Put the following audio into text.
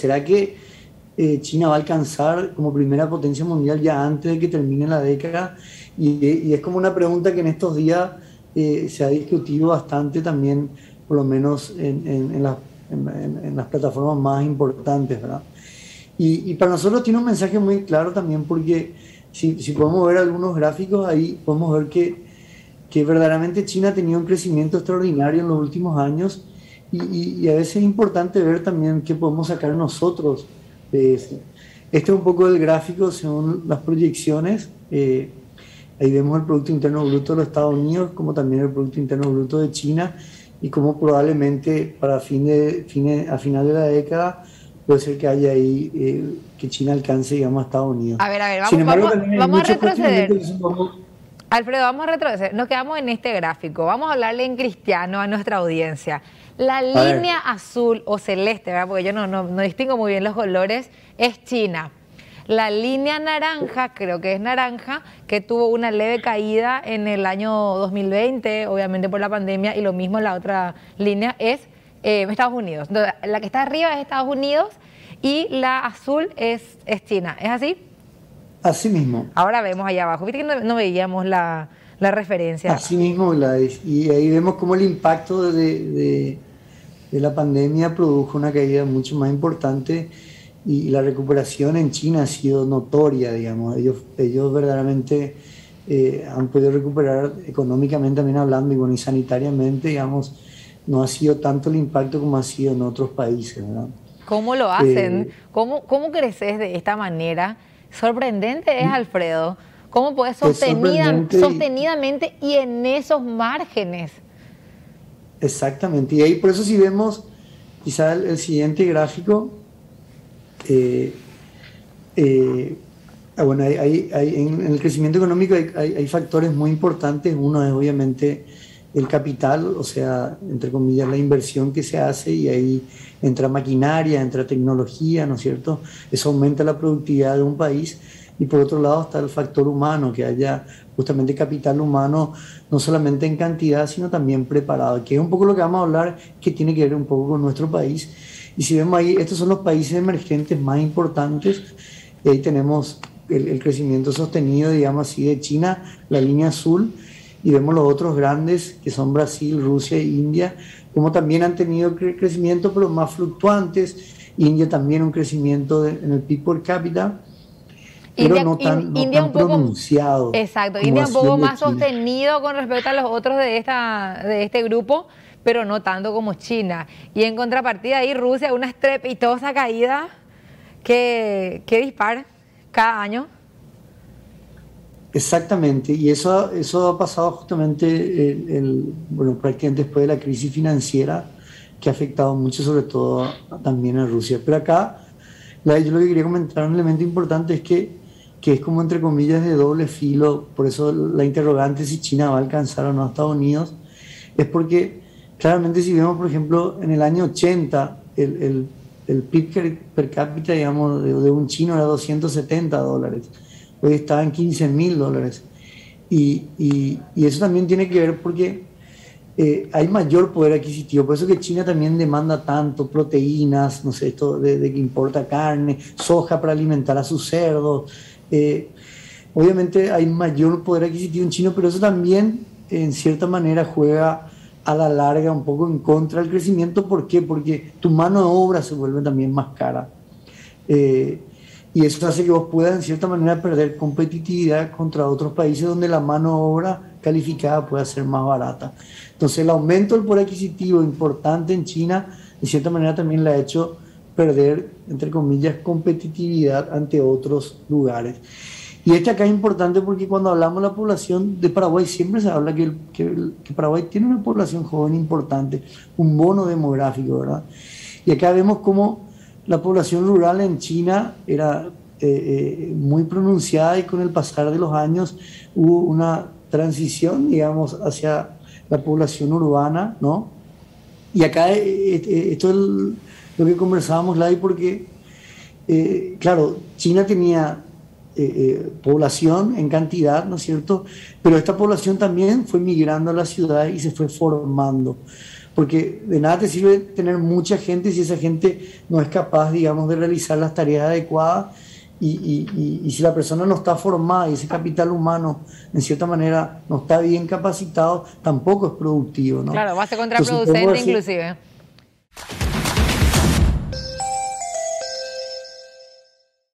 ¿será que eh, China va a alcanzar como primera potencia mundial ya antes de que termine la década? Y, es como una pregunta que en estos días eh, se ha discutido bastante también, por lo menos en, en, las plataformas más importantes, ¿verdad? Y, para nosotros tiene un mensaje muy claro también porque si, si podemos ver algunos gráficos ahí, podemos ver que, que verdaderamente China ha tenido un crecimiento extraordinario en los últimos años y, a veces es importante ver también qué podemos sacar nosotros de eso. Este es un poco el gráfico según las proyecciones. Eh, ahí vemos el Producto Interno Bruto de los Estados Unidos, como también el Producto Interno Bruto de China, y como probablemente para fin de, a final de la década puede ser que haya ahí eh, que China alcance, digamos, a Estados Unidos. A ver, a ver, vamos, vamos, a retroceder. Alfredo, vamos a retroceder. Nos quedamos en este gráfico. Vamos a hablarle en cristiano a nuestra audiencia. La línea azul o celeste, ¿verdad? porque yo no, no, distingo muy bien los colores, es China. La línea naranja, creo que es naranja, que tuvo una leve caída en el año 2020, obviamente por la pandemia, y lo mismo la otra línea es eh, Estados Unidos. Entonces, la que está arriba es Estados Unidos y la azul es, es China. ¿Es así? Así mismo. Ahora vemos allá abajo. Viste que no veíamos la, la referencia. Así mismo, y ahí vemos cómo el impacto de, de, la pandemia produjo una caída mucho más importante y la recuperación en China ha sido notoria, digamos. Ellos, ellos verdaderamente eh, han podido recuperar económicamente también hablando y, bueno, y sanitariamente, digamos, no ha sido tanto el impacto como ha sido en otros países, ¿verdad? ¿Cómo lo hacen? Eh, ¿Cómo, ¿Cómo creces de esta manera? Sorprendente es, Alfredo. ¿Cómo puedes sostenidamente y en esos márgenes? Exactamente, y ahí por eso si vemos quizá el, siguiente gráfico, eh, eh, ah, bueno, hay, en, el crecimiento económico hay, factores muy importantes, uno es obviamente el capital, o sea, entre comillas, la inversión que se hace y ahí entra maquinaria, entra tecnología, ¿no es cierto? Eso aumenta la productividad de un país y por otro lado está el factor humano, que haya justamente capital humano, no solamente en cantidad, sino también preparado, que es un poco lo que vamos a hablar, que tiene que ver un poco con nuestro país. Y si vemos ahí, estos son los países emergentes más importantes, y ahí tenemos el, crecimiento sostenido, digamos así, de China, la línea azul, y vemos los otros grandes, que son Brasil, Rusia e India, como también han tenido crecimiento, pero más fluctuantes. India también un crecimiento en el PIB per cápita, pero no tan, pronunciado. Exacto, India un poco más sostenido con respecto a los otros de, esta, de este grupo, pero no tanto como China. Y en contrapartida ahí Rusia, una estrepitosa caída que, que dispara cada año. Exactamente, y eso, eso ha pasado justamente el, bueno, prácticamente después de la crisis financiera que ha afectado mucho, sobre todo también a Rusia. Pero acá, yo lo que quería comentar, un elemento importante es que que es como entre comillas de doble filo, por eso la interrogante si China va a alcanzar o no a Estados Unidos, es porque claramente si vemos, por ejemplo, en el año 80, el, el, el PIB per cápita, digamos, de, un chino era 270 dólares, hoy está en 15 mil dólares. Y, y, y, eso también tiene que ver porque eh, hay mayor poder adquisitivo, por eso que China también demanda tanto proteínas, no sé, esto de, de que importa carne, soja para alimentar a sus cerdos, eh, obviamente hay mayor poder adquisitivo en chino, pero eso también en cierta manera juega a la larga un poco en contra del crecimiento. ¿Por qué? Porque tu mano de obra se vuelve también más cara. Eh, y eso hace que vos puedas en cierta manera perder competitividad contra otros países donde la mano de obra calificada pueda ser más barata. Entonces el aumento del poder adquisitivo importante en China, de cierta manera también le ha hecho perder, entre comillas, competitividad ante otros lugares. Y este acá es importante porque cuando hablamos de la población de Paraguay, siempre se habla que, que, Paraguay tiene una población joven importante, un bono demográfico, ¿verdad? Y acá vemos cómo la población rural en China era eh, eh, muy pronunciada y con el pasar de los años hubo una transición, digamos, hacia la población urbana, ¿no? Y acá eh, esto es lo que conversábamos, Lai, porque, claro, China tenía población en cantidad, ¿no es cierto? Pero esta población también fue migrando a la ciudad y se fue formando. Porque de nada te sirve tener mucha gente si esa gente no es capaz, digamos, de realizar las tareas adecuadas y, si la persona no está formada y ese capital humano, en cierta manera, no está bien capacitado, tampoco es productivo. ¿no? Claro, va a ser contraproducente inclusive.